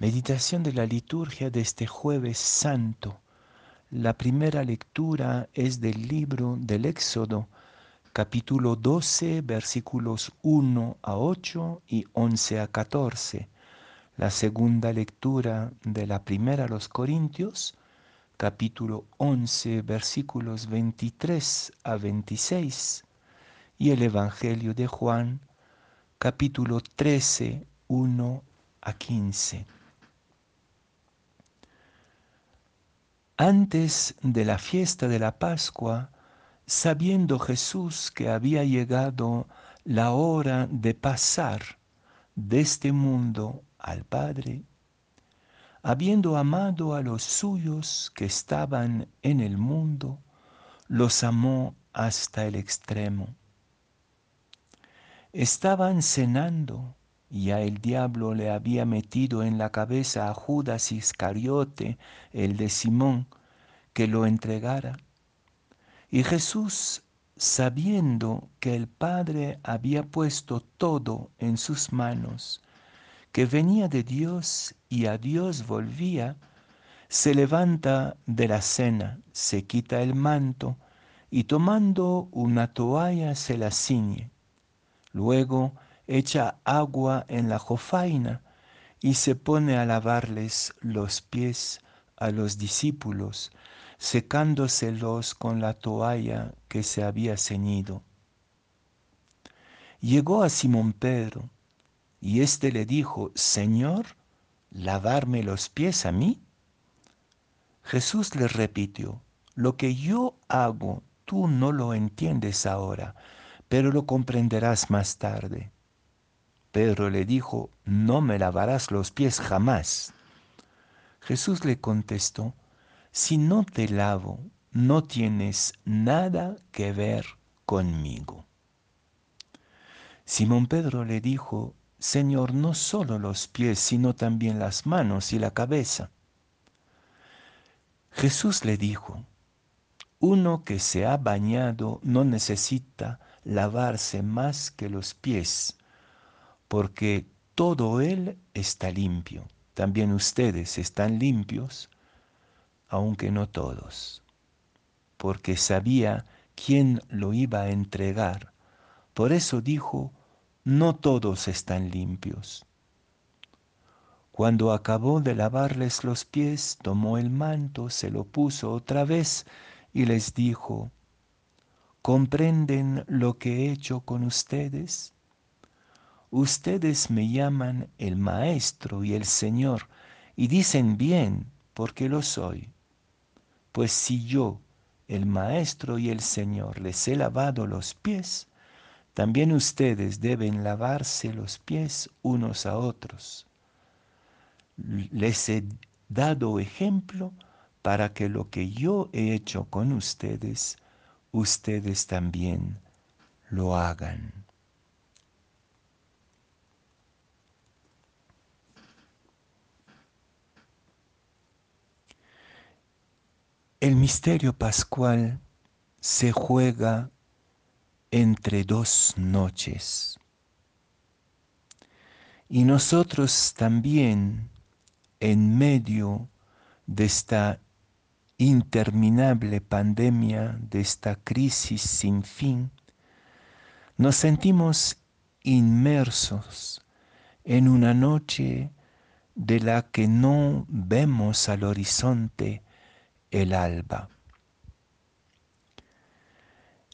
Meditación de la liturgia de este jueves santo. La primera lectura es del libro del Éxodo, capítulo 12, versículos 1 a 8 y 11 a 14. La segunda lectura de la primera a los Corintios, capítulo 11, versículos 23 a 26. Y el Evangelio de Juan, capítulo 13, 1 a 15. Antes de la fiesta de la Pascua, sabiendo Jesús que había llegado la hora de pasar de este mundo al Padre, habiendo amado a los suyos que estaban en el mundo, los amó hasta el extremo. Estaban cenando, y a el diablo le había metido en la cabeza a Judas Iscariote, el de Simón, que lo entregara. Y Jesús, sabiendo que el Padre había puesto todo en sus manos, que venía de Dios y a Dios volvía, se levanta de la cena, se quita el manto y tomando una toalla se la ciñe. Luego echa agua en la jofaina y se pone a lavarles los pies a los discípulos, secándoselos con la toalla que se había ceñido. Llegó a Simón Pedro, y éste le dijo, Señor, ¿lavarme los pies a mí? Jesús le repitió, lo que yo hago tú no lo entiendes ahora, pero lo comprenderás más tarde. Pedro le dijo, no me lavarás los pies jamás. Jesús le contestó, si no te lavo, no tienes nada que ver conmigo. Simón Pedro le dijo, Señor, no solo los pies, sino también las manos y la cabeza. Jesús le dijo, uno que se ha bañado no necesita lavarse más que los pies porque todo Él está limpio. También ustedes están limpios, aunque no todos, porque sabía quién lo iba a entregar. Por eso dijo, no todos están limpios. Cuando acabó de lavarles los pies, tomó el manto, se lo puso otra vez y les dijo, ¿comprenden lo que he hecho con ustedes? Ustedes me llaman el Maestro y el Señor y dicen bien porque lo soy. Pues si yo, el Maestro y el Señor, les he lavado los pies, también ustedes deben lavarse los pies unos a otros. Les he dado ejemplo para que lo que yo he hecho con ustedes, ustedes también lo hagan. El misterio pascual se juega entre dos noches. Y nosotros también, en medio de esta interminable pandemia, de esta crisis sin fin, nos sentimos inmersos en una noche de la que no vemos al horizonte el alba.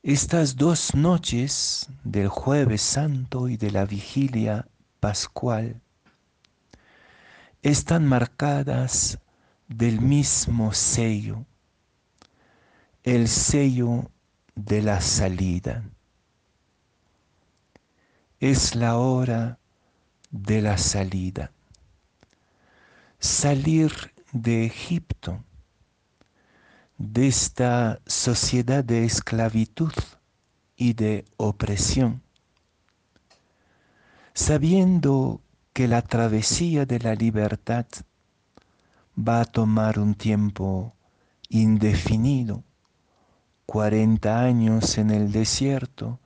Estas dos noches del jueves santo y de la vigilia pascual están marcadas del mismo sello, el sello de la salida. Es la hora de la salida. Salir de Egipto de esta sociedad de esclavitud y de opresión, sabiendo que la travesía de la libertad va a tomar un tiempo indefinido, 40 años en el desierto,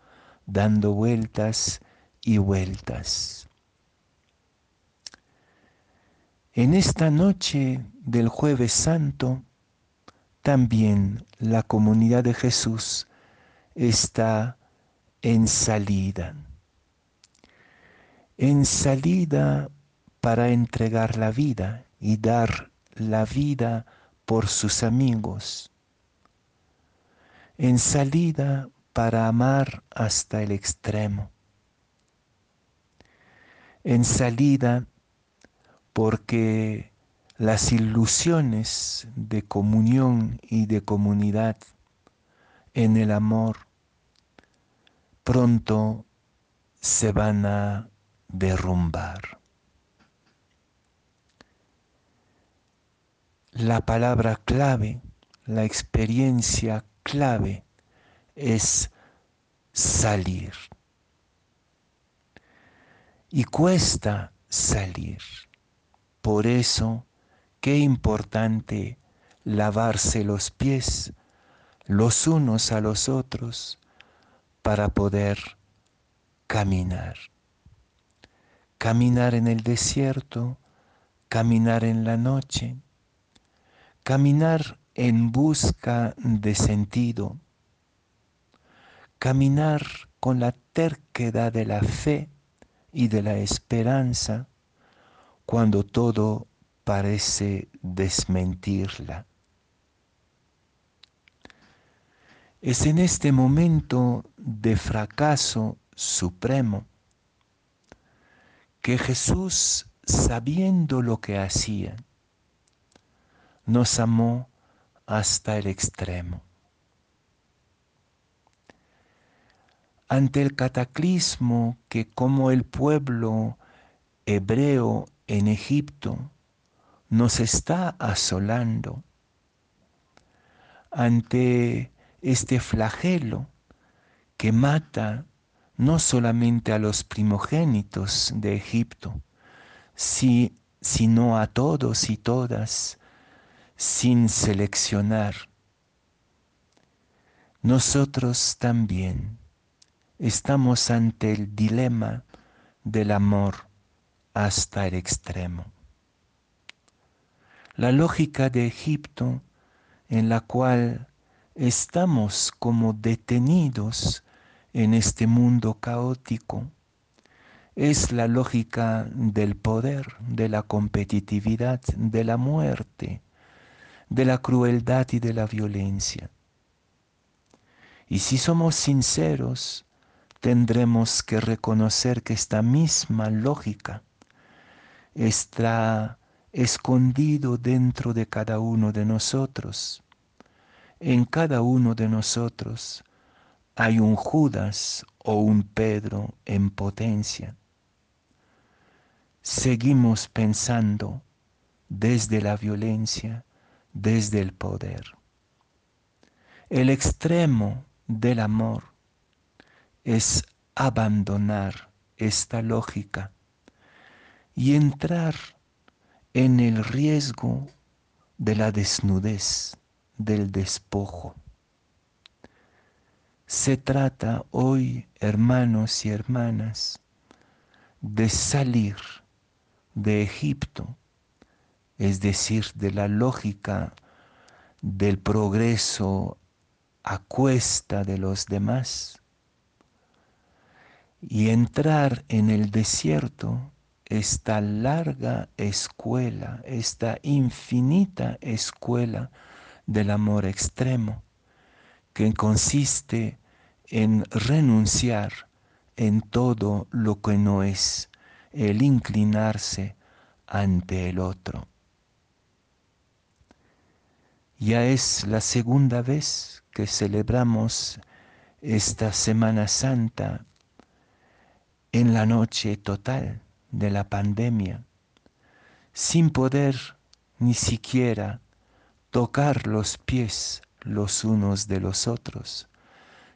dando vueltas y vueltas. En esta noche del jueves santo, también la comunidad de Jesús está en salida. En salida para entregar la vida y dar la vida por sus amigos. En salida para amar hasta el extremo. En salida porque las ilusiones de comunión y de comunidad en el amor pronto se van a derrumbar. La palabra clave, la experiencia clave es salir. Y cuesta salir. Por eso, qué importante lavarse los pies los unos a los otros para poder caminar. Caminar en el desierto, caminar en la noche, caminar en busca de sentido, caminar con la terquedad de la fe y de la esperanza cuando todo parece desmentirla. Es en este momento de fracaso supremo que Jesús, sabiendo lo que hacía, nos amó hasta el extremo. Ante el cataclismo que como el pueblo hebreo en Egipto nos está asolando, ante este flagelo que mata no solamente a los primogénitos de Egipto, sino a todos y todas, sin seleccionar. Nosotros también estamos ante el dilema del amor hasta el extremo. La lógica de Egipto en la cual estamos como detenidos en este mundo caótico es la lógica del poder, de la competitividad, de la muerte, de la crueldad y de la violencia. Y si somos sinceros, tendremos que reconocer que esta misma lógica está escondido dentro de cada uno de nosotros. En cada uno de nosotros hay un Judas o un Pedro en potencia. Seguimos pensando desde la violencia, desde el poder. El extremo del amor es abandonar esta lógica y entrar en el riesgo de la desnudez, del despojo. Se trata hoy, hermanos y hermanas, de salir de Egipto, es decir, de la lógica del progreso a cuesta de los demás, y entrar en el desierto esta larga escuela, esta infinita escuela del amor extremo, que consiste en renunciar en todo lo que no es, el inclinarse ante el otro. Ya es la segunda vez que celebramos esta Semana Santa en la noche total de la pandemia, sin poder ni siquiera tocar los pies los unos de los otros,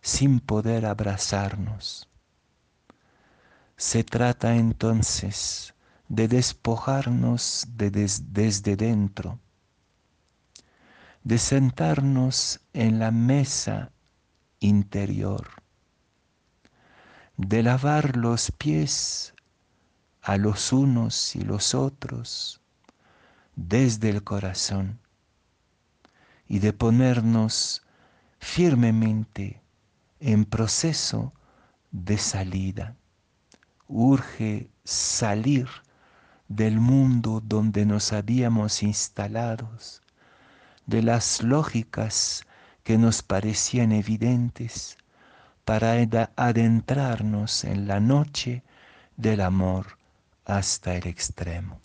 sin poder abrazarnos. Se trata entonces de despojarnos de desde dentro, de sentarnos en la mesa interior, de lavar los pies a los unos y los otros, desde el corazón y de ponernos firmemente en proceso de salida. Urge salir del mundo donde nos habíamos instalados, de las lógicas que nos parecían evidentes, para adentrarnos en la noche del amor hasta el extremo.